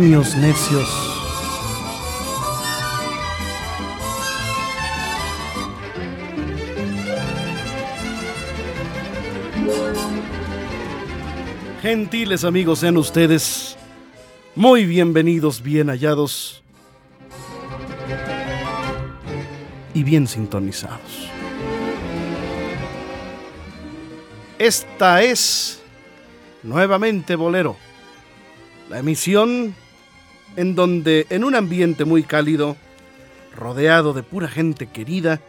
Necios. Gentiles amigos, sean ustedes muy bienvenidos, bien hallados y bien sintonizados. Esta es nuevamente Bolero, la emisión en donde en un ambiente muy cálido, rodeado de pura gente querida,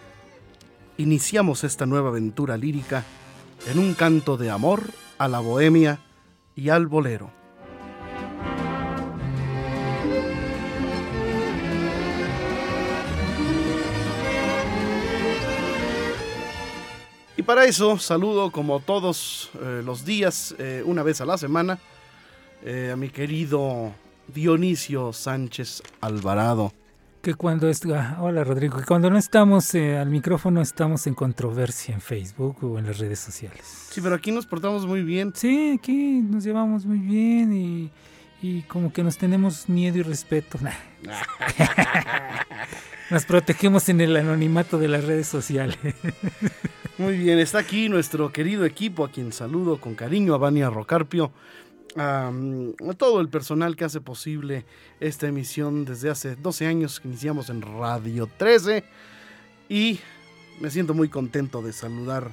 iniciamos esta nueva aventura lírica en un canto de amor a la bohemia y al bolero. Y para eso saludo como todos eh, los días, eh, una vez a la semana, eh, a mi querido Dionisio Sánchez Alvarado. Que cuando es, ah, hola Rodrigo, que cuando no estamos eh, al micrófono estamos en controversia en Facebook o en las redes sociales. Sí, pero aquí nos portamos muy bien. Sí, aquí nos llevamos muy bien y, y como que nos tenemos miedo y respeto. Nah. nos protegemos en el anonimato de las redes sociales. Muy bien, está aquí nuestro querido equipo, a quien saludo con cariño, a Vania Rocarpio, a, a todo el personal que hace posible esta emisión desde hace 12 años que iniciamos en Radio 13 y me siento muy contento de saludar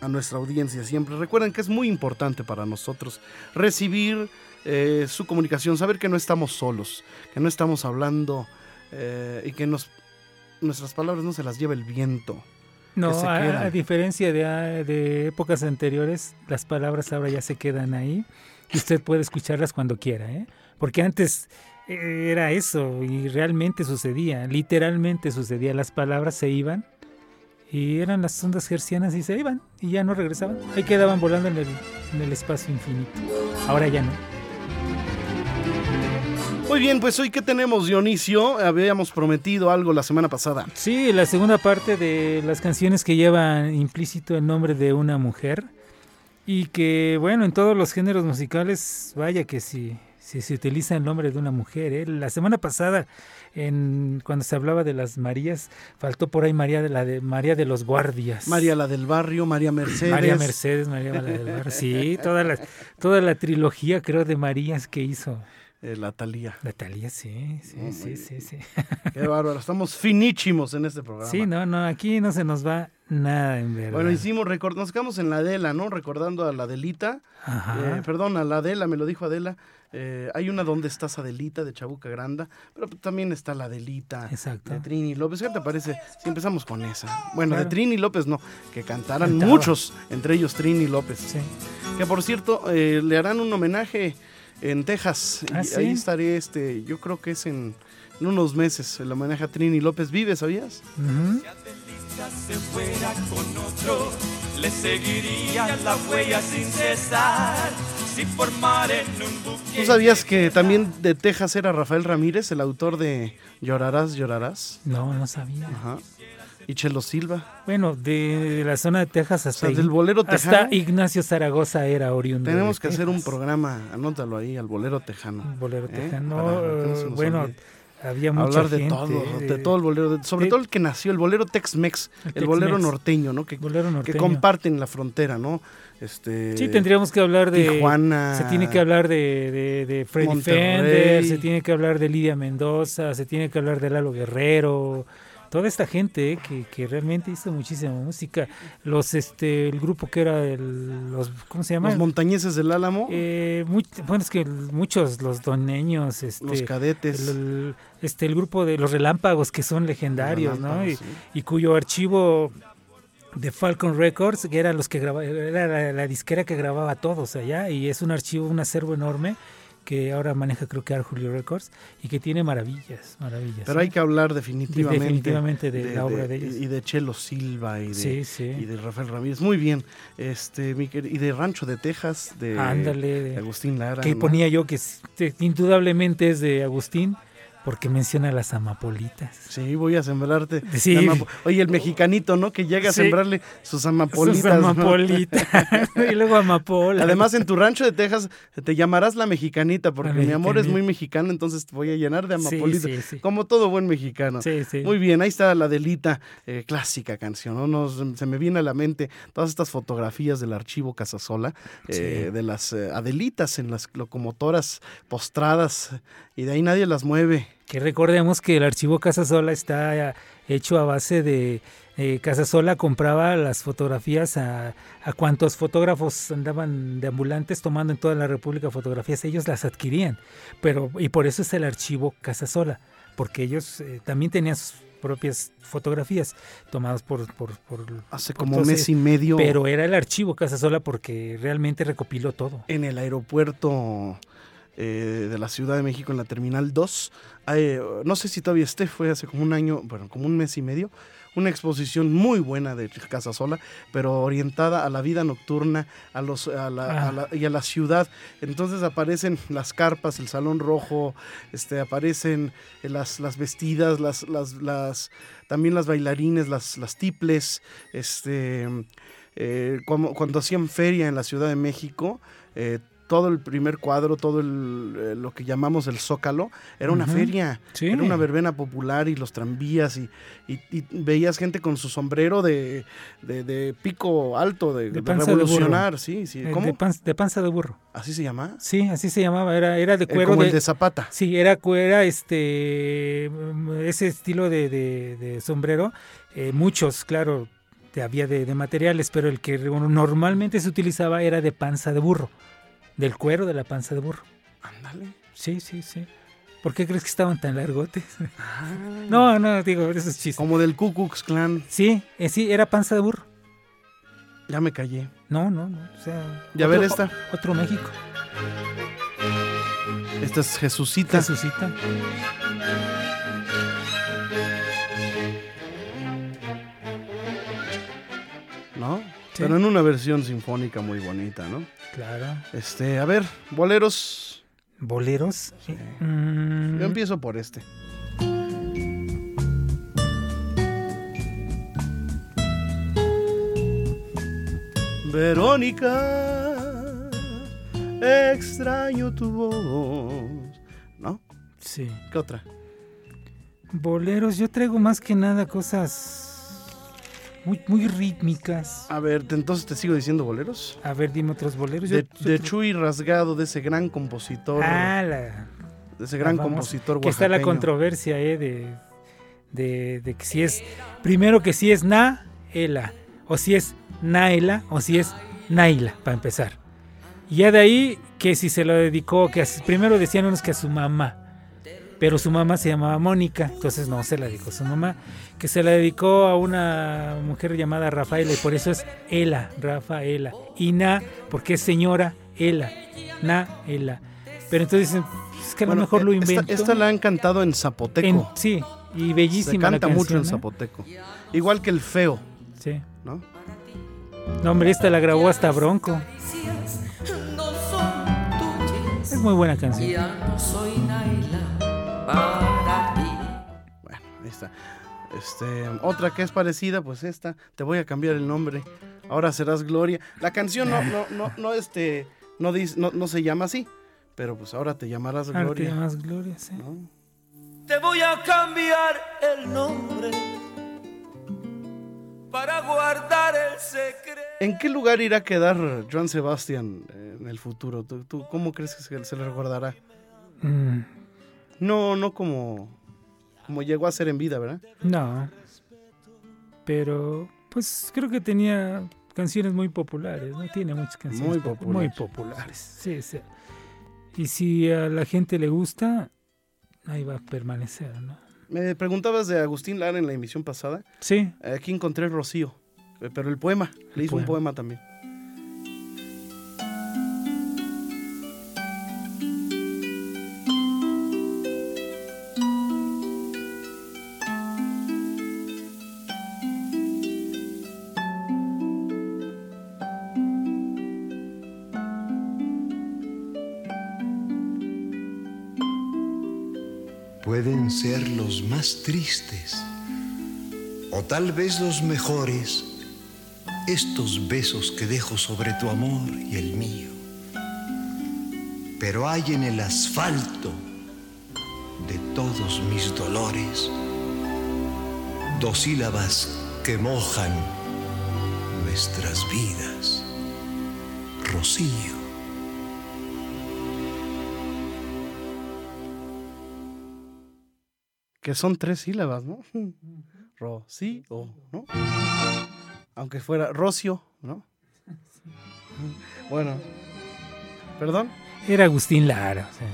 a nuestra audiencia siempre. Recuerden que es muy importante para nosotros recibir eh, su comunicación, saber que no estamos solos, que no estamos hablando eh, y que nos, nuestras palabras no se las lleva el viento. No, a, diferencia de, de épocas anteriores, las palabras ahora ya se quedan ahí y usted puede escucharlas cuando quiera, ¿eh? Porque antes eh, era eso y realmente sucedía, literalmente sucedía, las palabras se iban y eran las ondas hercianas y se iban y ya no regresaban, ahí quedaban volando en el, en el espacio infinito. Ahora ya no. Muy bien, pues hoy que tenemos Dionisio, habíamos prometido algo la semana pasada. Sí, la segunda parte de las canciones que llevan implícito el nombre de una mujer y que, bueno, en todos los géneros musicales, vaya que sí, sí se utiliza el nombre de una mujer. ¿eh? La semana pasada, en, cuando se hablaba de las Marías, faltó por ahí María de la de María de los Guardias. María la del barrio, María Mercedes. María Mercedes, María la del Bar. Sí, toda la, toda la trilogía, creo, de Marías que hizo. Eh, la Talía. Natalia, sí, sí, sí, bien. sí, sí. Qué bárbaro, estamos finísimos en este programa. Sí, no, no, aquí no se nos va nada en verdad. Bueno, hicimos record, nos quedamos en la Adela, ¿no? Recordando a la Adelita. Ajá. Eh, perdón, a la Adela, me lo dijo Adela. Eh, hay una donde estás Adelita de Chabuca Granda, pero también está la Adelita Exacto. de Trini López. ¿Qué te parece si empezamos con esa? Bueno, de. Trini López no, que cantaran Cantaba. muchos, entre ellos Trini López. Sí. Que por cierto, eh, le harán un homenaje en Texas. Ah, y ¿sí? ahí estaré, este, yo creo que es en, en unos meses, el homenaje a Trini López Vive, ¿sabías? Ujú. se fuera con otro, le seguiría la huella sin cesar. Si formar en un buque. ¿Tú sabías que también de Texas era Rafael Ramírez, el autor de Llorarás, llorarás? No, no sabía. Ajá. Y Chelo Silva. Bueno, de, de la zona de Texas hasta, O sea, del bolero hasta tejano. Ignacio Zaragoza era oriundo. Tenemos que hacer un programa, anótalo ahí, al bolero tejano. Bolero ¿eh? tejano. Para bueno, olvide. había mucha Hablar de gente, todo, de todo el bolero, de- sobre de- todo el que nació, el bolero Tex-Mex, el, El bolero norteño, ¿no? Que, bolero que norteño. comparten la frontera, ¿no? Este, Sí, tendríamos que hablar de. Tijuana. Se tiene que hablar de, de, de Freddy Monterrey. Fender, se tiene que hablar de Lidia Mendoza, se tiene que hablar de Lalo Guerrero, toda esta gente eh, que, que realmente hizo muchísima música. Los, este, el grupo que era el, los, ¿cómo se llama? Los montañeses del Álamo, Eh, muy- bueno, es que muchos, los doneños, este, los cadetes. el, el- este, el grupo de los relámpagos que son legendarios, ¿no? Y, Relámpagos, sí. y cuyo archivo de Falcon Records, que eran los que graba, era la, la disquera que grababa todos allá, y es un archivo, un acervo enorme que ahora maneja creo que Julio Records y que tiene maravillas, maravillas. Pero ¿eh? hay que hablar definitivamente, definitivamente de la obra de ellos. Y de Chelo Silva y de, Sí, sí. y de Rafael Ramírez. Muy bien. Este, y de Rancho de Texas, de, Ándale, de de- Agustín Lara. que ¿no? ponía yo que indudablemente es de Agustín porque menciona las amapolitas. Sí, voy a sembrarte. Sí. Oye, el mexicanito, ¿no? Que llega a Sí. sembrarle sus amapolitas. Sus ¿no? amapolitas. y luego amapola. Además, en tu rancho de Texas te llamarás la mexicanita, porque La mi amor es muy mexicano, entonces te voy a llenar de amapolitas. sí, sí. Como todo buen mexicano. Sí, sí. Muy bien, ahí está la delita, eh, clásica canción. ¿no? Nos- se me viene a la mente todas estas fotografías del archivo Casasola, eh, de las eh, Adelitas en las locomotoras postradas, y de ahí nadie las mueve. Que recordemos que el archivo Casasola está eh, hecho a base de eh, Casasola compraba las fotografías a, a cuantos fotógrafos andaban de ambulantes tomando en toda la República fotografías, ellos las adquirían, pero y por eso es el archivo Casasola, porque ellos eh, también tenían sus propias fotografías tomadas por, por, por Hace por como mes y medio pero era el archivo Casasola porque realmente recopiló todo. en el aeropuerto eh, de la Ciudad de México, en la Terminal 2. eh, no sé si todavía esté, fue hace como un año, bueno, como un mes y medio. Una exposición muy buena de Casasola, pero orientada a la vida nocturna a los, a la- a la- y a la ciudad. Entonces aparecen las carpas, el salón rojo, este, aparecen eh, las, las vestidas, las, las, también las bailarines, las, las tiples. Este, cuando, cuando hacían feria en la Ciudad de México, eh, todo el primer cuadro, todo el, eh, lo que llamamos el zócalo, era una feria, Sí. era una verbena popular y los tranvías y, y- y veías gente con su sombrero de, de- de pico alto, de, revolucionar, sí, sí. Eh, ¿Cómo? De, panza, de panza de burro. ¿Así se llama? Sí, así se llamaba, era, era de Eh, cuero como de, el de Zapata. Sí, era, era este mm, ese estilo de, sombrero. eh, muchos, claro, había de, de materiales, pero el que normalmente se utilizaba era de panza de burro, del cuero de la panza de burro. Ándale. Sí, sí, sí. ¿Por qué crees que estaban tan largotes? Ah. No, no, digo, eso es chiste. Como del Ku Klux Klan. Sí, eh, sí, era panza de burro. Ya me callé. No, no, no. O sea, Ya otro- ver esta. Otro México. Esta es Jesucita. Jesucita. Sí. Pero en una versión sinfónica muy bonita, ¿no? Claro. Este, a ver, boleros. Boleros. Mm, Yo empiezo por este. Verónica, extraño tu voz. ¿No? Sí. ¿Qué otra? Boleros, yo traigo más que nada cosas muy, muy rítmicas. A ver, entonces te sigo diciendo boleros. A ver, dime otros boleros. Yo- De, yo- de Chuy Rasgado, de ese gran compositor. Ah, la, de ese gran compositor Que está la oaxaqueño. controversia, ¿eh? De, de, de que si es. Primero que si es na, ela. O si es naela, o si es naila, para empezar. Y ya de ahí, que si se lo dedicó, que primero decían unos que a su mamá. Pero su mamá se llamaba Mónica, entonces no se la dedicó a su mamá. Que se la dedicó a una mujer llamada Rafaela, y por eso es Ela, Rafaela. Y Na, porque es señora Ela, Na, Ela. Pero entonces dicen, es que a lo Bueno, mejor lo eh, esta- inventó. Esta, la han cantado en zapoteco. En- sí, y Se bellísima la canta mucho en ¿eh? zapoteco. Igual que el feo, Sí. ¿no? No, hombre, esta la grabó hasta Bronco. no son tuyas. Es muy buena canción. Ya no soy Naila para ti. Bueno, ahí está. Este, otra que es parecida, pues esta. Te voy a cambiar el nombre. Ahora serás Gloria. La canción no, no, no, no, este, no, dice, no, no se llama así. Pero pues ahora te llamarás Ahora te Gloria. llamas Gloria, sí. ¿no? Te voy a cambiar el nombre para guardar el secreto. ¿En qué lugar irá a quedar Joan Sebastián en el futuro? ¿Tú, tú cómo crees que se, se le recordará? Mm, No, no como, como llegó a ser en vida, ¿verdad? no, pero pues creo que tenía canciones muy populares, ¿no? Tiene muchas canciones Muy pop- populares. muy populares. Sí, sí. Y si a la gente le gusta, ahí va a permanecer, ¿no? Me preguntabas de Agustín Lara en la emisión pasada. Sí, Aquí encontré Rocío, eh, pero el poema, le hizo un poema también. Ser los más tristes o tal vez los mejores estos besos que dejo sobre tu amor y el mío. Pero hay en el asfalto de todos mis dolores dos sílabas que mojan nuestras vidas. Rocío. Que son tres sílabas, ¿no? Rocío, ¿no? Aunque fuera Rocio, ¿no? Bueno. ¿Perdón? era Agustín Lara. o sea,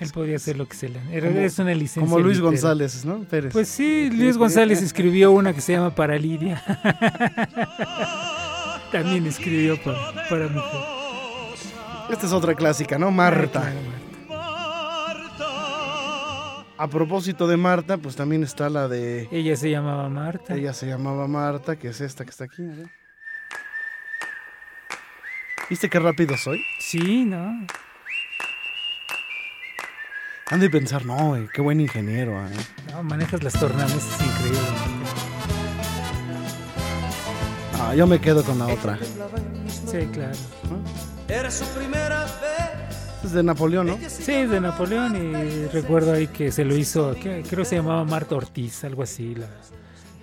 él podía hacer lo que se le... Era, Como- es una licencia. Como Luis. González, ¿no? Pérez. Pues sí, Luis González escribió una que se llama Para Lidia. También escribió para, para mujer. Esta es otra clásica, ¿no? Marta. A propósito de Marta, pues también está la de... Ella se llamaba Marta. Ella se llamaba Marta, que es esta que está aquí. a ver. ¿Viste qué rápido soy? Sí, ¿no? Han de pensar, no, eh, qué buen ingeniero. eh". No, manejas las tornamesas increíble. Ah, yo me quedo con la otra. Sí, claro. Era su primera vez. Es de Napoleón, ¿no? Sí, es de Napoleón y recuerdo ahí que se lo hizo, que- creo que se llamaba Marta Ortiz, algo así. la-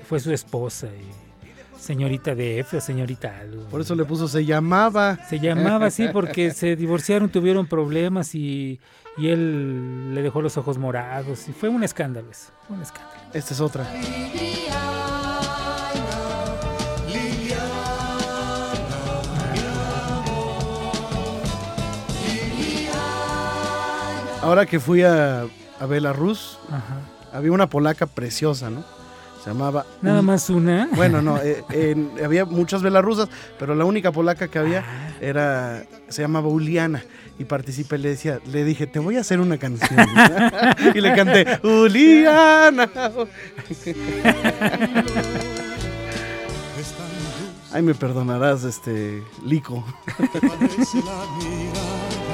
fue su esposa y señorita de F o señorita algo. Por eso le puso, se llamaba. Se llamaba así porque se divorciaron, tuvieron problemas y, y él le dejó los ojos morados. Y fue un escándalo eso, fue un escándalo. Esta es otra. Ahora que fui a, a Belarus, Ajá. había una polaca preciosa, ¿no? Se llamaba... Nada más una. Bueno, no, eh, en- había muchas belarusas, pero la única polaca que había era, se llamaba Uliana. Y participé, le decía, le dije, te voy a hacer una canción. y le canté, Uliana. Ay, me perdonarás, este, Lico.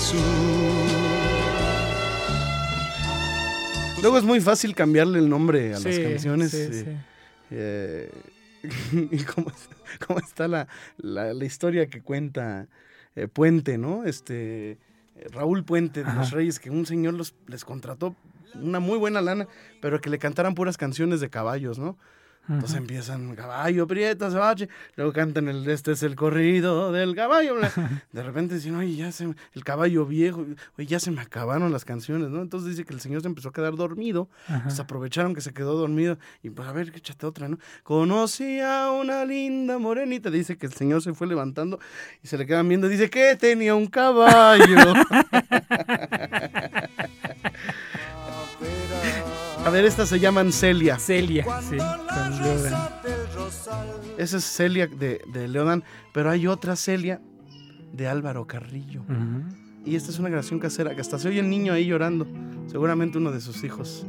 Jesús. Luego es muy fácil cambiarle el nombre a las canciones. sí, eh, sí. eh, y cómo, cómo está la, la- la historia que cuenta eh, Puente, ¿no? Este Raúl Puente de Ajá. los Reyes, que un señor los, les contrató una muy buena lana, pero que le cantaran puras canciones de caballos, ¿no? Entonces empiezan caballo, prieta, se bache, luego cantan el este es el corrido del caballo. bla. De repente dicen, oye, ya se, el caballo viejo, oye, ya se me acabaron las canciones, ¿no? Entonces dice que el señor se empezó a quedar dormido pues aprovecharon que se quedó dormido y pues a ver, échate otra, ¿no? Conocí a una linda morenita. Dice que el señor se fue levantando y se le quedan viendo. Dice que tenía un caballo. a ver, estas se llaman Celia. Celia, sí, Leodan. Esa es Celia de, de Leodán, pero hay otra Celia de Álvaro Carrillo. Y esta es una grabación casera, que hasta se oye el niño ahí llorando. Seguramente uno de sus hijos.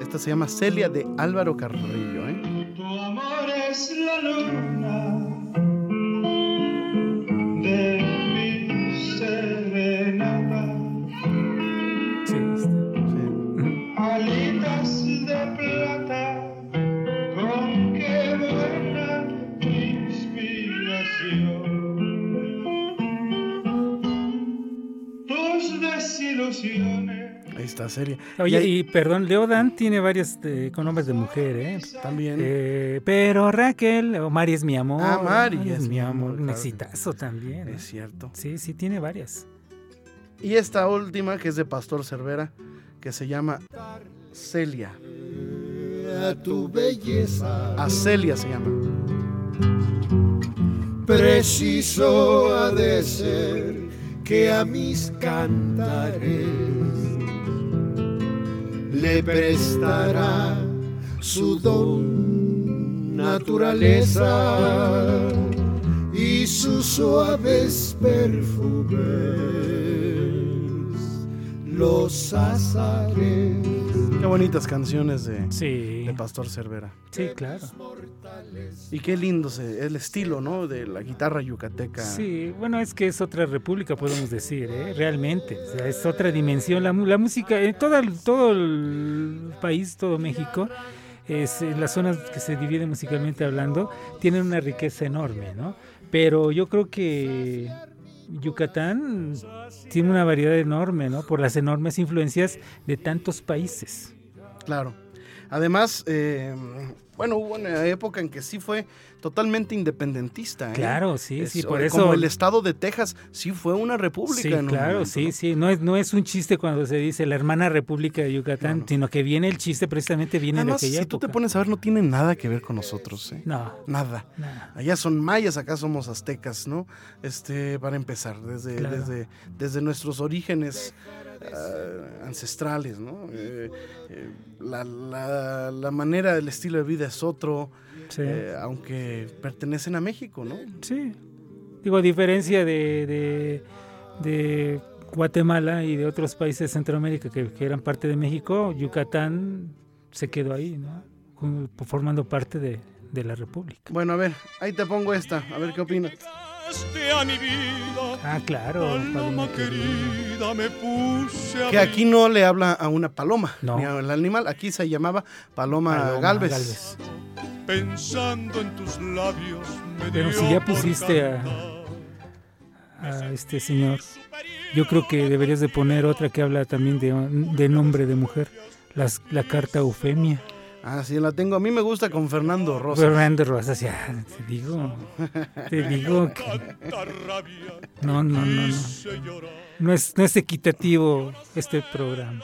Esta se llama Celia de Álvaro Carrillo, ¿eh? Tu amor es la luna está, Celia. Oye, Y ahí- y perdón, Leodan tiene varias eh, con nombres de mujer, ¿eh? también. Eh, pero Raquel, o Mari es mi amor. Ah, Mari es mi amor, Un claro. exitazo también. ¿eh? es cierto. Sí, sí, tiene varias. Y esta última, que es de Pastor Cervera, que se llama Celia. A tu belleza. A Celia se llama. Preciso ha de ser que a mis cantares le prestará su don naturaleza y sus suaves perfumes, los azares. Qué bonitas canciones de, Sí, de Pastor Cervera. sí, claro. Y qué lindo se- el estilo, ¿no? De la guitarra yucateca. Sí, bueno, es que es otra república, podemos decir, ¿eh? realmente. O sea, es otra dimensión. La, música, en todo el, todo el país, todo México, es, en las zonas que se dividen musicalmente hablando, tienen una riqueza enorme, ¿no? Pero yo creo que Yucatán tiene una variedad enorme, ¿no? Por las enormes influencias de tantos países. Claro. Además, eh, bueno, hubo una época en que sí fue totalmente independentista. ¿eh? Claro, sí, sí, por o- eso. Como el estado de Texas sí fue una república. Sí, en un claro, momento, sí, ¿no? sí. No es, no es un chiste cuando se dice la hermana República de Yucatán, No, no. sino que viene el chiste precisamente viene Además, de aquella si tú te época. pones a ver, no tiene nada que ver con nosotros. ¿eh? No, Nada. no. Allá son mayas, acá somos aztecas, ¿no? Este, para empezar, desde, Claro. desde, desde nuestros orígenes ah, ancestrales, ¿no? Eh, eh, la, la- la manera, el estilo de vida es otro, Sí, eh, aunque pertenecen a México, ¿no? sí. Digo, a diferencia de, de, de Guatemala y de otros países de Centroamérica que, que eran parte de México, Yucatán se quedó ahí, ¿no? Formando parte de, de la República. Bueno, a ver, ahí te pongo esta, a ver qué opinas. Este a mi vida, Ah, claro. paloma querida. me puse a Que aquí no le habla a una paloma, No. ni al animal, aquí se llamaba Paloma, Paloma Galvez. Galvez. pensando en tus labios. Me Pero dio si ya pusiste a- este señor. Yo creo que deberías de poner otra que habla también de, de nombre de mujer, las, la carta Eufemia. Ah, sí, la tengo. A mí me gusta con Fernando Rosa. Fernando Rosas, ya, te digo, te digo que no, no, no, no, no es, no es equitativo este programa.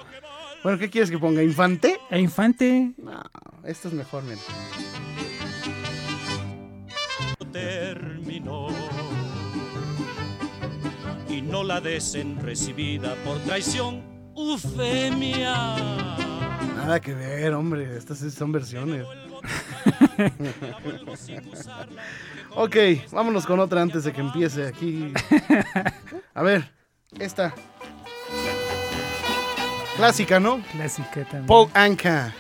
Bueno, ¿qué quieres que ponga? ¿Infante? A Infante, No, esto es mejor, mira. terminó. Y no la desen recibida por traición, Eufemia. Nada que ver, hombre. Estas son versiones. ok, vámonos con otra antes de que empiece aquí. A ver, esta. Clásica, ¿no? clásica también. Paul Anka.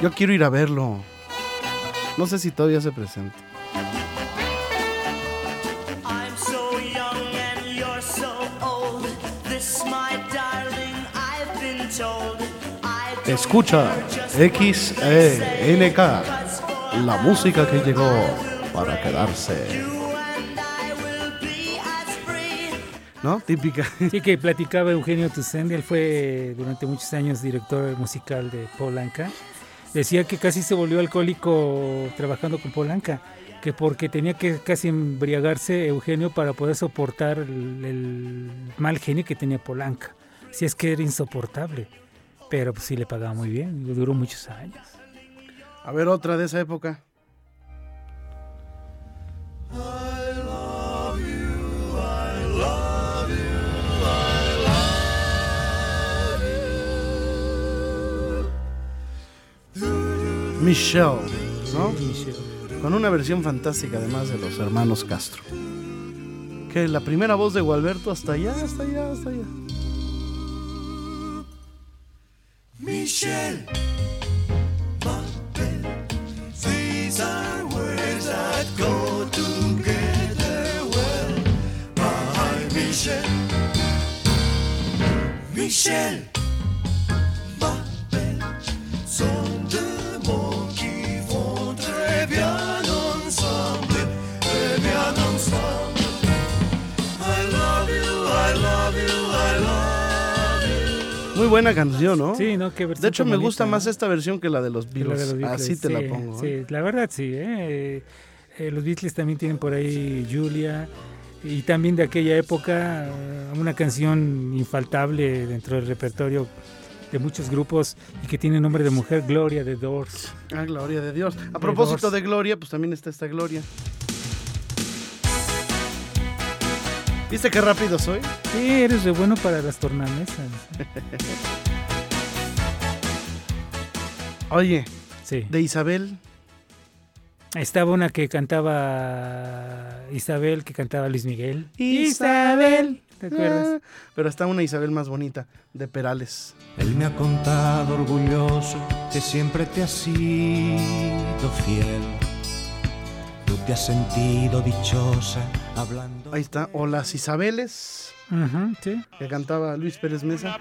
Yo quiero ir a verlo. No sé si todavía se presenta. Escucha XENK, la música que llegó para quedarse. ¿No? Típica. Sí, que platicaba Eugenio Tucendi, él fue durante muchos años director musical de Polanca. Decía que casi se volvió alcohólico trabajando con Polanca, que porque tenía que casi embriagarse Eugenio para poder soportar el, el mal genio que tenía Polanca. Si es que era insoportable, pero pues sí le pagaba muy bien, duró muchos años. A ver, otra de esa época. Michelle, ¿no? Michelle. Con una versión fantástica además de los hermanos Castro. Que la primera voz de Gualberto hasta allá, hasta allá, hasta allá. Michel These are words that go together well. Michel. Michel. Muy buena canción, ¿no? Sí, ¿no? Qué De hecho, me bonita, gusta ¿no? más esta versión que la de los la de Beatles. los Beatles, Así te sí, la pongo. ¿eh? Sí, la verdad sí. ¿eh? Eh, los Beatles también tienen por ahí Julia y también de aquella época eh, una canción infaltable dentro del repertorio de muchos grupos y que tiene nombre de mujer, Gloria de Doors. Ah, gloria de Dios. A propósito de Gloria, pues también está esta Gloria. ¿Viste qué rápido soy? Sí, eres re bueno para las tornamesas. Oye, Sí. de Isabel. Estaba una que cantaba Isabel, que cantaba Luis Miguel. Isabel. ¿Te acuerdas? Ah, Pero está una Isabel más bonita, de Perales. Él me ha contado orgulloso que siempre te has sido fiel. Tú te has sentido dichosa hablando. Ahí está. O las Isabeles, Ujú, sí. que cantaba Luis Pérez Mesa.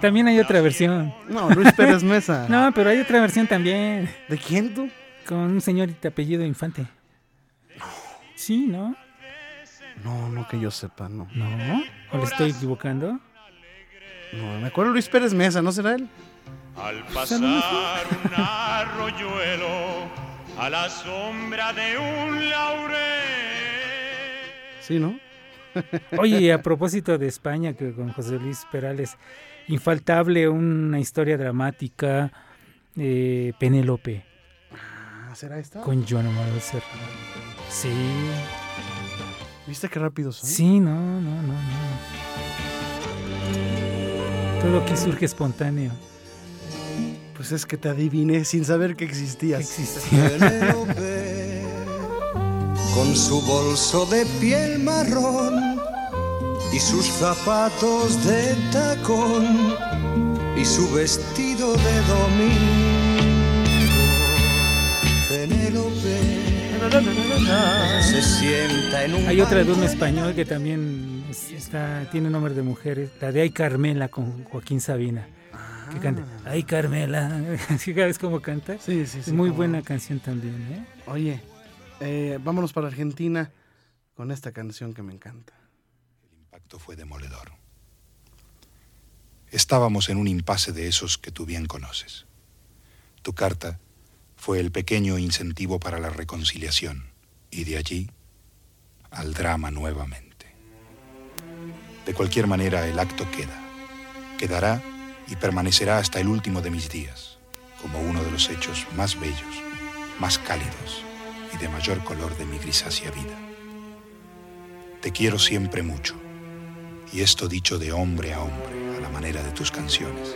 También hay otra versión. No, Luis Pérez Mesa. No, pero hay otra versión también. ¿De quién tú? Con un señor de apellido Infante. Sí, ¿no? No, no que yo sepa, no. ¿No? ¿O le estoy equivocando? No, me acuerdo Luis Pérez Mesa, ¿no será él? Al pasar un arroyuelo a la sombra de un laurel. Sí, ¿no? Oye, y a propósito de España, que con José Luis Perales, infaltable una historia dramática, eh, Penélope, Ah, ¿será esta? con Joan Amado Serra. Sí, ¿Viste qué rápido soy? sí, no, no, no, no. Todo aquí surge espontáneo. Pues es que te adiviné sin saber que existías. Existía. Con su bolso de piel marrón y sus zapatos de tacón y su vestido de domingo. Penélope se sienta en un Hay otra de un español que también es- está, tiene nombre de mujeres, la de Ay Carmela con Joaquín Sabina. Que canta, Ay Carmela. ¿Sí sabes cómo canta? Sí, sí, sí. Muy cómo buena canción también, ¿eh? Oye, eh, vámonos para Argentina con esta canción que me encanta. El impacto fue demoledor. Estábamos en un impasse de esos que tú bien conoces. Tu carta fue el pequeño incentivo para la reconciliación y de allí al drama nuevamente. De cualquier manera, el acto queda. Quedará y permanecerá hasta el último de mis días, como uno de los hechos más bellos, más cálidos y de mayor color de mi grisácea vida. Te quiero siempre mucho, y esto dicho de hombre a hombre, a la manera de tus canciones.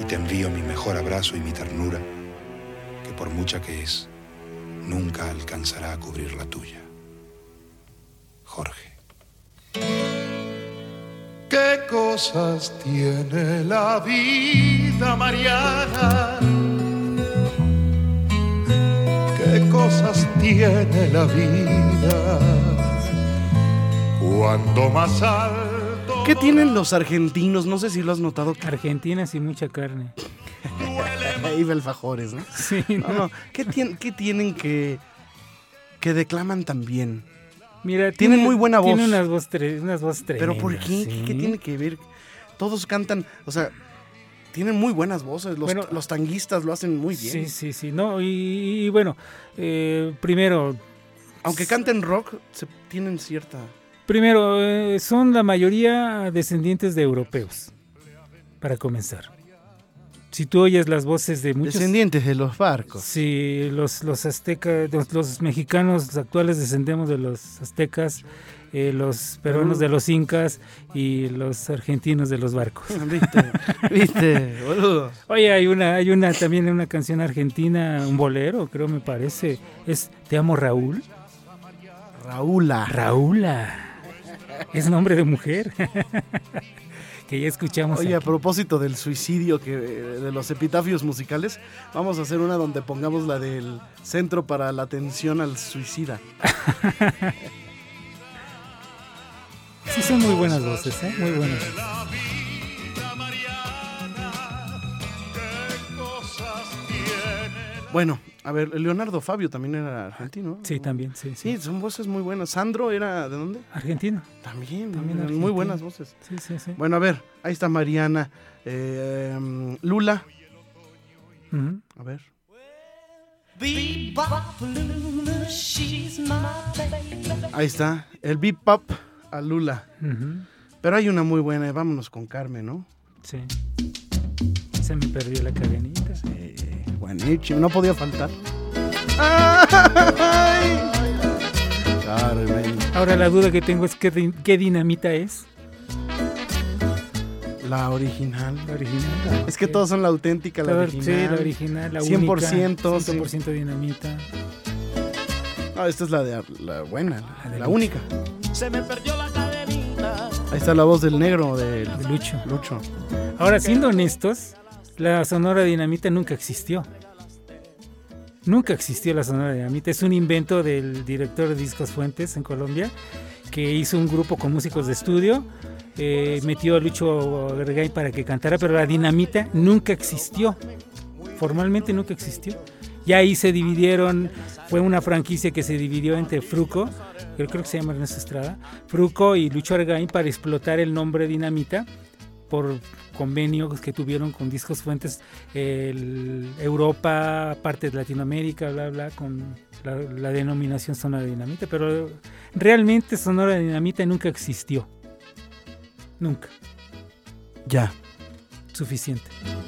Y te envío mi mejor abrazo y mi ternura, que por mucha que es, nunca alcanzará a cubrir la tuya. Jorge. ¿Qué cosas tiene la vida, Mariana? Cosas tiene la vida? Cuando más alto. ¿Qué tienen los argentinos? No sé si lo has notado. Argentina sin mucha carne. Iba alfajores, ¿no? Sí, No, no. ¿Qué, tien- qué tienen que, que declaman tan bien? Mira, Tienen tiene- muy buena voz. unas voz tre- unas voces ¿Pero por tremendas, qué? sí. ¿Qué tiene que ver? Todos cantan, o sea, tienen muy buenas voces. Los, Bueno, los tanguistas lo hacen muy bien. Sí, sí, sí. No, y, y bueno, eh, primero, Aunque canten rock, se tienen cierta... primero eh, son la mayoría descendientes de europeos, para comenzar. Si tú oyes las voces de muchos... Descendientes de los barcos. Sí, los, los aztecas, los, los mexicanos actuales descendemos de los aztecas, eh, los peruanos de los incas y los argentinos de los barcos. ¿Viste? ¿Viste? Boludo. Oye, hay una, hay una también una canción argentina, un bolero, creo me parece, es Te amo Raúl. Raúla. Raúla. Es nombre de mujer. que ya escuchamos. Oye, a propósito del suicidio, que de los epitafios musicales, vamos a hacer una donde pongamos la del Centro para la Atención al Suicida. Sí, son muy buenas voces, ¿eh? Muy buenas. Bueno, a ver, Leonardo Fabio también era argentino. ¿no? Sí, también, sí, sí. Sí, son voces muy buenas. Sandro era de dónde? Argentino. También, También eran argentino. muy buenas voces. Sí, sí, sí. Bueno, a ver, ahí está Mariana, eh, Lula. Ujú. A ver. Bebop Lula, she's my baby. Ahí está, el bebop a Lula. Pero hay una muy buena, vámonos con Carmen, ¿no? Sí. Se me perdió la cadenita. Eh, buenísimo, no podía faltar. Ay, Carmen. Ahora la duda que tengo es qué, qué dinamita es. La original. La original. Es que todos son la auténtica, la original. Sí, la original, la 100%, única. sí. 100% dinamita. Ah, esta es la de la buena, la, Lucho. única. Se me perdió la cadenita. Ahí está la voz del negro de De Lucho. Lucho. Ahora, siendo honestos, la Sonora Dinamita nunca existió. Nunca existió la Sonora Dinamita. Es un invento del director de Discos Fuentes en Colombia, que hizo un grupo con músicos de estudio, eh, metió a Lucho Vergay para que cantara, pero la Dinamita nunca existió. Formalmente nunca existió. Ya ahí se dividieron, fue una franquicia que se dividió entre Fruco, yo creo que se llama Ernesto Estrada, Fruco y Lucho Argaín para explotar el nombre Dinamita por convenios que tuvieron con Discos Fuentes, el Europa, parte de Latinoamérica, bla, bla, con la, la denominación Sonora Dinamita, pero realmente Sonora Dinamita nunca existió. Nunca. Ya, Suficiente.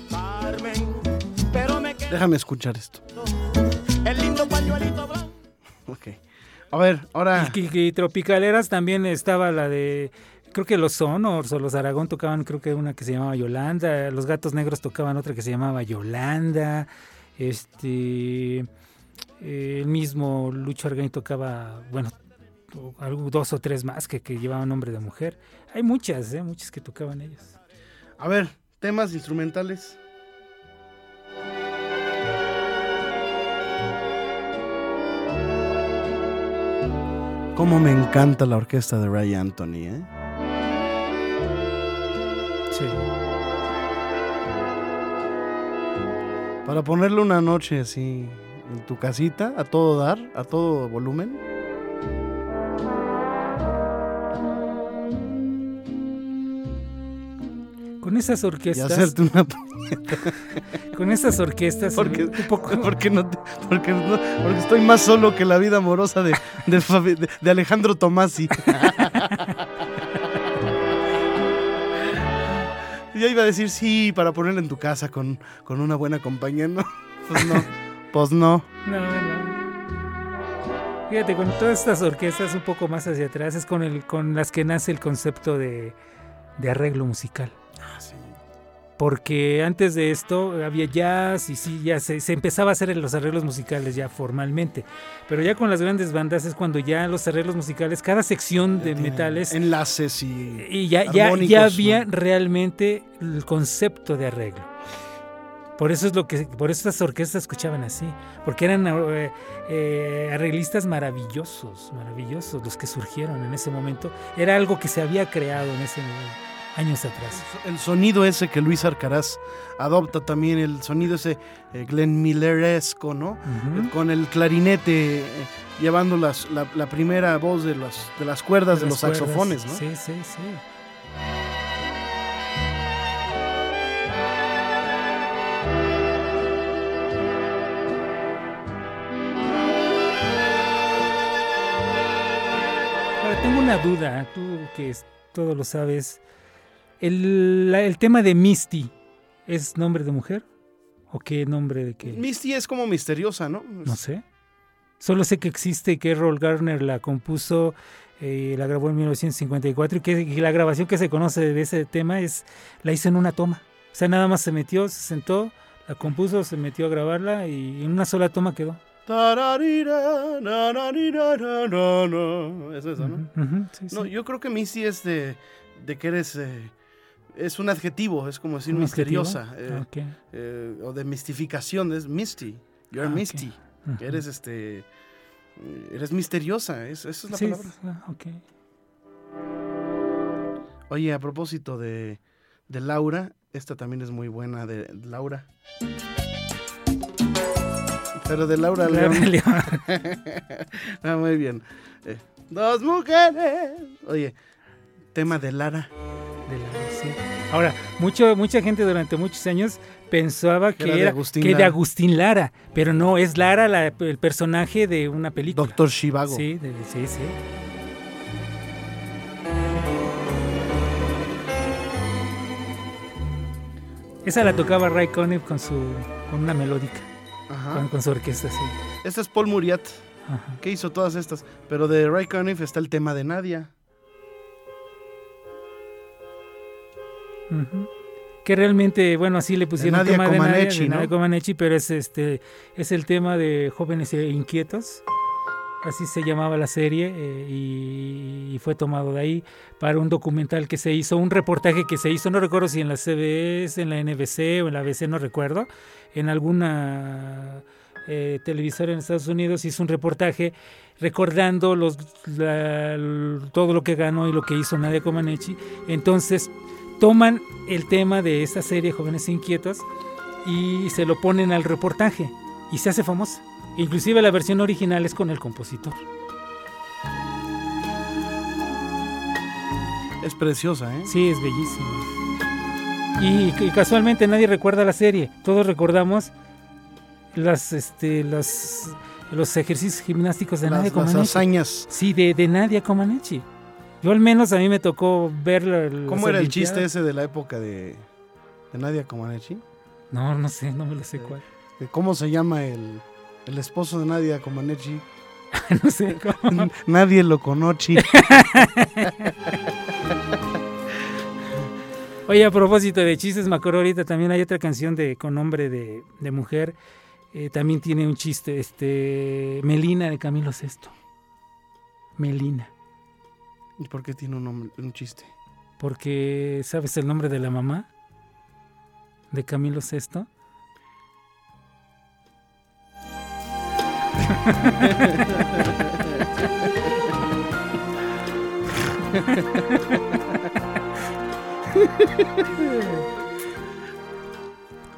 Carmen, déjame escuchar esto. el lindo pañuelito blanco. Ok. A ver, ahora. Y, Tropicaleras también estaba la de. Creo que los Sonors o los Aragón tocaban, creo que una que se llamaba Yolanda. Los Gatos Negros tocaban otra que se llamaba Yolanda. Este. eh, el mismo Lucho Argaín tocaba, bueno, dos o tres más que, que llevaban nombre de mujer. Hay muchas, ¿eh? muchas que tocaban ellos. A ver, temas instrumentales. Cómo me encanta la orquesta de Ray Anthony, ¿eh? Sí. Para ponerle una noche así en tu casita, a todo dar, a todo volumen. Con esas Y orquestas. hacerte una... Con esas orquestas. Porque, poco. porque, no, porque, no- porque estoy más solo que la vida amorosa de, de, Fabi- de- de Alejandro Tomasi. Yo iba a decir sí, para ponerla en tu casa con, con una buena compañía. No, pues no. Pues no. No, no. Fíjate, con todas estas orquestas un poco más hacia atrás es con, el, con las que nace el concepto de, de arreglo musical. Porque antes de esto había jazz y sí, ya se, se empezaba a hacer los arreglos musicales ya formalmente. Pero ya con las grandes bandas es cuando ya los arreglos musicales, cada sección de metales Enlaces y. y ya, había realmente el concepto de arreglo. Por eso es lo que, por eso estas orquestas escuchaban así, porque eran eh, eh, arreglistas maravillosos, maravillosos los que surgieron en ese momento. Era algo que se había creado en ese años atrás. El sonido ese que Luis Arcaraz adopta también, el sonido ese eh, Glenn Milleresco, ¿no? Ujú. Con el clarinete eh, llevando las, la, la primera voz de, las de las cuerdas de, los cuerdas. saxofones, ¿no? Sí, sí, sí. Ahora tengo una duda, tú que todo lo sabes. El, el tema de Misty, ¿es nombre de mujer? ¿O qué nombre de qué? Misty es como misteriosa, ¿no? No sé. Solo sé que existe y que Errol Garner la compuso, eh, la grabó en 1954 y que y la grabación que se conoce de ese tema es la hizo en una toma. O sea, nada más se metió, se sentó, la compuso, se metió a grabarla y en una sola toma quedó. Es eso, ¿no? Sí, No, sí. yo creo que Misty es de, de que eres... eh, es un adjetivo, es como decir misteriosa. eh, Ok. eh, o de mistificación, es Misty. You're Ah. Misty. Eres este... eh, Eres misteriosa, es- esa es la Sí, palabra. ah, ok. Oye, a propósito de, de Laura, esta también es muy buena de Laura. Pero de Laura León. Ah, muy bien. Eh, dos mujeres. Oye, tema de Lara. De la- sí. Ahora, mucho, mucha gente durante muchos años pensaba que, era de era Agustín que de Lara. Agustín Lara, pero no, es Lara la- el personaje de una película. Doctor Shivago. Sí, de- sí, sí. Esa la tocaba Ray Conniff con su con una melódica, Ajá. con, con su orquesta, sí. Este es Paul Muriat, Ajá. que hizo todas estas. Pero de Ray Conniff está el tema de Nadia. Que realmente, bueno, así le pusieron tema de Nadia, Comaneci, de Nadia ¿no? Comaneci, pero es este es el tema de jóvenes e inquietos. Así se llamaba la serie eh, y, y fue tomado de ahí para un documental que se hizo, un reportaje que se hizo, no recuerdo si en la CBS, en la NBC o en la ABC, no recuerdo, en alguna eh, televisora en Estados Unidos hizo un reportaje recordando los, la- todo lo que ganó y lo que hizo Nadia Comaneci. Entonces toman el tema de esta serie Jóvenes Inquietos y se lo ponen al reportaje y se hace famosa. Inclusive la versión original es con el compositor. Es preciosa, ¿eh? Sí, es bellísima. Y, y casualmente nadie recuerda la serie. Todos recordamos las, este, las, los ejercicios gimnásticos de Las- Nadia las Comaneci. hazañas. Sí, de, de Nadia Comaneci. Yo al menos a mí me tocó ver la- ¿Cómo era el chiste ese de la época de, de Nadia Comaneci? No, no sé, no me lo sé cuál. De ¿Cómo se llama el, el esposo de Nadia Comaneci? no sé cómo. Nadie lo conoce. Oye, a propósito de chistes, me acuerdo ahorita también hay otra canción de con nombre de, de mujer. eh, también tiene un chiste, este Melina de Camilo VI. Melina. ¿Y por qué tiene un, nombre- un chiste? Porque, ¿sabes el nombre de la mamá? De Camilo VI.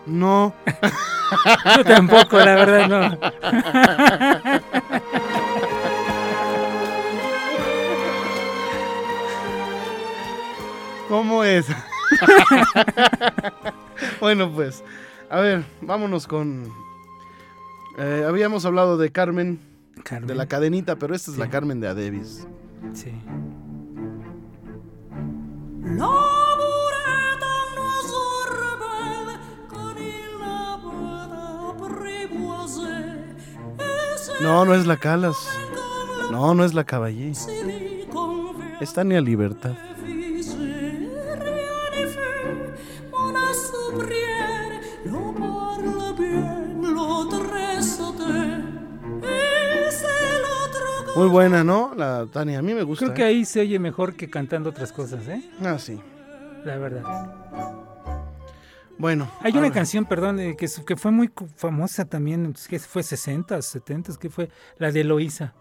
No. Yo tampoco, la verdad, no. ¿Cómo es? bueno, pues, a ver, vámonos con... eh, habíamos hablado de Carmen, Carmen. de la cadenita, pero esta es la. Carmen de Adebis. Sí. No, no es la Calas. No, no es la Caballé. Es Tania Libertad. Muy buena, ¿no? La Tania, a mí me gusta. Creo que ¿eh? ahí se oye mejor que cantando otras cosas, ¿eh? Ah, sí. La verdad. Bueno. Hay una canción, perdón, eh, que, que fue muy famosa también, que fue 60, 70, que fue la de Eloísa.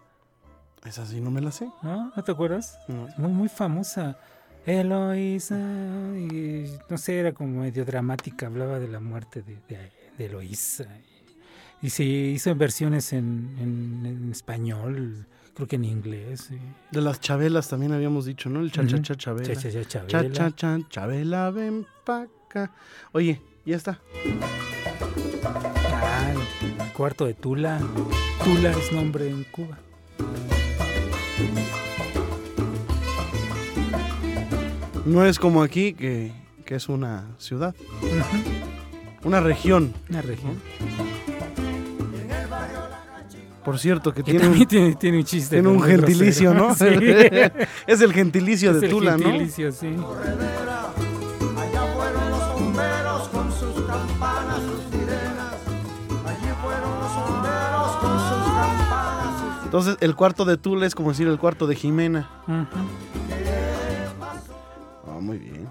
Esa sí no me la sé. ¿No? ¿No te acuerdas? No. Muy, muy famosa. Eloísa, y no sé, era como medio dramática, hablaba de la muerte de, de, de Eloísa. Y, y se hizo versiones en, en- en español, creo que en inglés. y- De las chabelas también habíamos dicho, ¿no? El cha cha cha chabela. Cha, cha, cha, Cha chabela. cha cha chabela, ven pa' acá. Oye, ya está. Ah, el cuarto de Tula. Tula es nombre en Cuba. No es como aquí, que, que es una ciudad. Una región. Una región. Por cierto, que Que tiene un, tiene, tiene un chiste. tiene un gentilicio, grosero. ¿no? Sí. es el gentilicio Es de el Tula, ¿no? gentilicio, sí. Campanas, sus Entonces, el cuarto de Tula es como decir el cuarto de Jimena. Ujú. Ah, muy bien.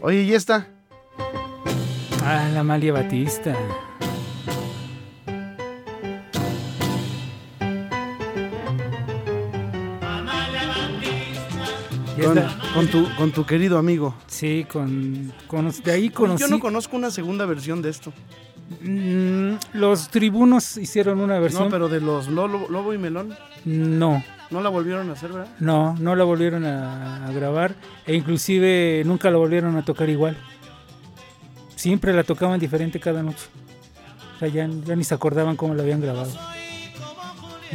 Oye, ¿y esta? Ah, la Malia Batista. Con, tu, con tu querido amigo. Sí, con, con- de ahí conocí. Yo no conozco una segunda versión de esto. Mm, los tribunos hicieron una versión. No, pero de los Lobo, Lobo y Melón. No, No la volvieron a hacer, ¿verdad? no, no la volvieron a, a grabar e inclusive nunca la volvieron a tocar igual. Siempre la tocaban diferente cada noche. O sea, ya, ya ni se acordaban cómo la habían grabado.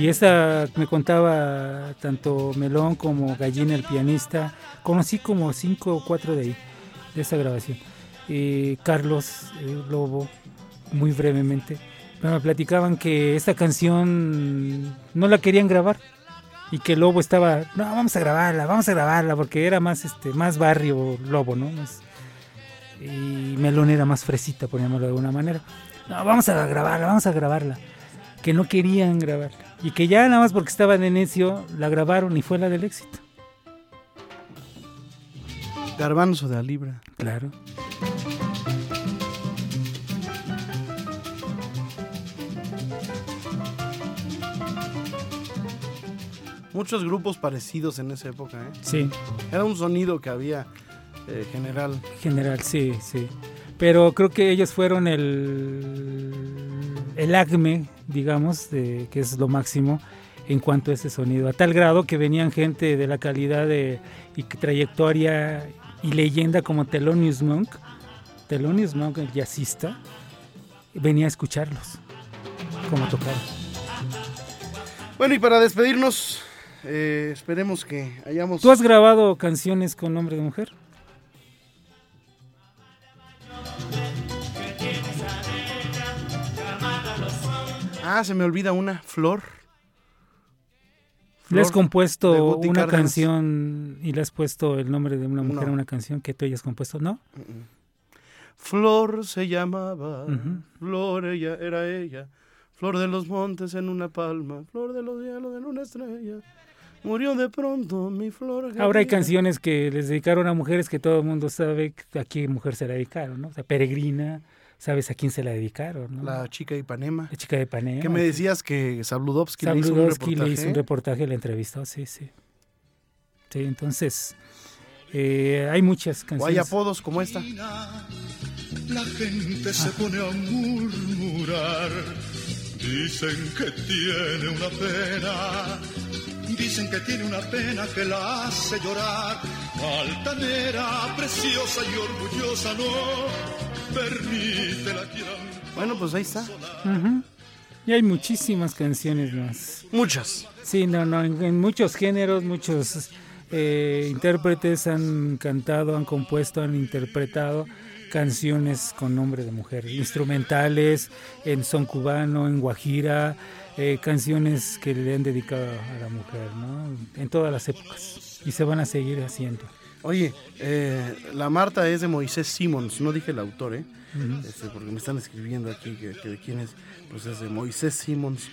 Y esta me contaba tanto Melón como Gallina el pianista. Conocí como cinco o cuatro de ahí, de esa grabación. eh, Carlos Lobo, muy brevemente, me platicaban que esta canción no la querían grabar y que Lobo estaba, no, vamos a grabarla, vamos a grabarla, porque era más, este, más barrio Lobo, ¿no? Y Melón era más fresita, poníamoslo de alguna manera. No, vamos a grabarla, vamos a grabarla. Que no querían grabarla. Y que ya nada más porque estaba de necio, la grabaron y fue la del éxito. Garbanzo de la libra. Claro. Muchos grupos parecidos en esa época, ¿eh? Sí. Era un sonido que había eh, general. General, sí, sí. Pero creo que ellos fueron el, el acme, digamos, de, que es lo máximo en cuanto a ese sonido. A tal grado que venían gente de la calidad de, y trayectoria y leyenda como Thelonious Monk. Thelonious Monk, el jazzista, venía a escucharlos, como tocaban. Bueno, y para despedirnos, eh, esperemos que hayamos... ¿Tú has grabado canciones con nombre de mujer? Ah, se me olvida una, Flor. ¿Le has Flor compuesto una Cárdenas. canción y le has puesto el nombre de una mujer No. a una canción que tú hayas compuesto? ¿No? Flor se llamaba. Flor ella era ella, Flor de los montes en una palma, Flor de los hielos en una estrella. Murió de pronto mi flor. Ahora hay canciones que les dedicaron a mujeres que todo el mundo sabe a qué mujer se la dedicaron, ¿no? O sea, Peregrina, sabes a quién se la dedicaron, ¿no? La chica de Ipanema. La chica de Ipanema. Que me decías que Sabludovsky le hizo un Sabludowski reportaje. le hizo un reportaje, la entrevistó, sí, sí. Sí, entonces, eh, hay muchas O hay canciones. apodos como esta. La gente se pone a murmurar. Dicen que tiene una pena. Dicen que tiene una pena que la hace llorar. Altanera, preciosa y orgullosa, no permite la quieran. Bueno, pues ahí está. Y hay muchísimas canciones más. Muchas. Sí, no, no, en, en muchos géneros, muchos eh, intérpretes han cantado, han compuesto, han interpretado canciones con nombre de mujer, instrumentales, en son cubano, en guajira, eh, canciones que le han dedicado a la mujer, ¿no? En todas las épocas. Y se van a seguir haciendo. Oye, eh, la Marta es de Moisés Simons, no dije el autor, ¿eh? Este, porque me están escribiendo aquí que, que de quién es. Pues es de Moisés Simons.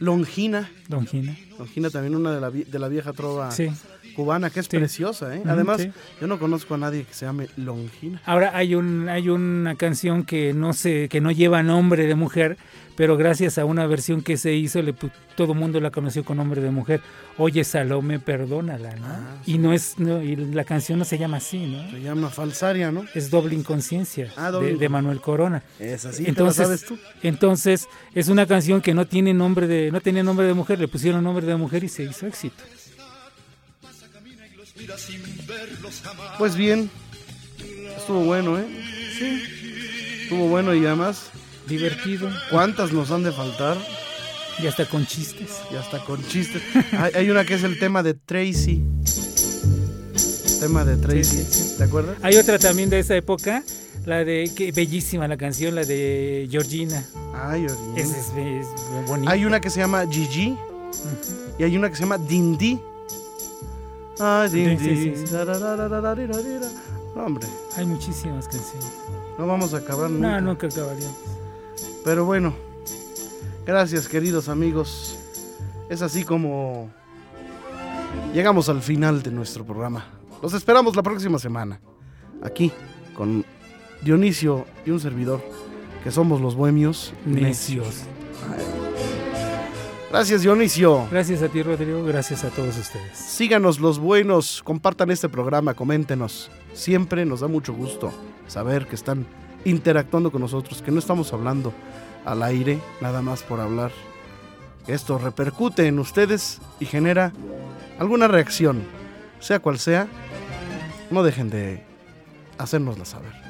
Longina. Longina. Longina también una de la, de la vieja trova Sí. cubana, que es Sí. preciosa, ¿eh? Además, sí. yo no conozco a nadie que se llame Longina. Ahora hay un hay una canción que no sé que no lleva nombre de mujer, pero gracias a una versión que se hizo le todo el mundo la conoció con nombre de mujer. Oye Salome, perdónala, ¿no? Ah, Y no es no, y la canción no se llama así, ¿no? Se llama Falsaria, ¿no? Es Doble Inconsciencia Ah, Doble de, Manuel Corona. Es así, entonces, sabes tú. entonces es una canción que no tiene nombre de no tenía nombre de mujer, le pusieron nombre de mujer y se hizo éxito. Pues bien, estuvo bueno, ¿eh? Sí. Estuvo bueno y además... Divertido. ¿Cuántas nos han de faltar? Y hasta con chistes. Y hasta con chistes. hay, hay una que es el tema de Tracy. Tema de Tracy. ¿Te acuerdas? Hay otra también de esa época, la de, qué bellísima la canción, la de Georgina. Ah, Georgina. Es, es, bonita. Hay una que se llama Gigi y hay una que se llama Dindi. Ah, Dindi. Sí, sí, sí. No, hombre. Hay muchísimas canciones. No vamos a acabar nunca. No, nunca acabaríamos. Pero bueno, gracias queridos amigos. Es así como llegamos al final de nuestro programa. Los esperamos la próxima semana. Aquí con Dionisio y un servidor, que somos los bohemios Necios. Gracias Dionisio. Gracias a ti, Rodrigo. Gracias a todos ustedes. Síganos los buenos, compartan este programa, coméntenos. Siempre nos da mucho gusto saber que están interactuando con nosotros, que no estamos hablando al aire, nada más por hablar. Esto repercute en ustedes y genera alguna reacción, sea cual sea. No dejen de hacérnosla saber.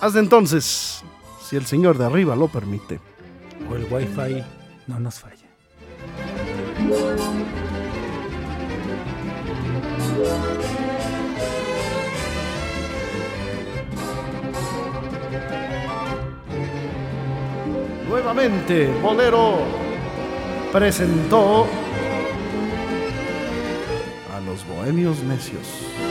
Hasta entonces, si el Señor de arriba lo permite. O el Wi-Fi no nos falla. Nuevamente, Bolero presentó a los bohemios necios.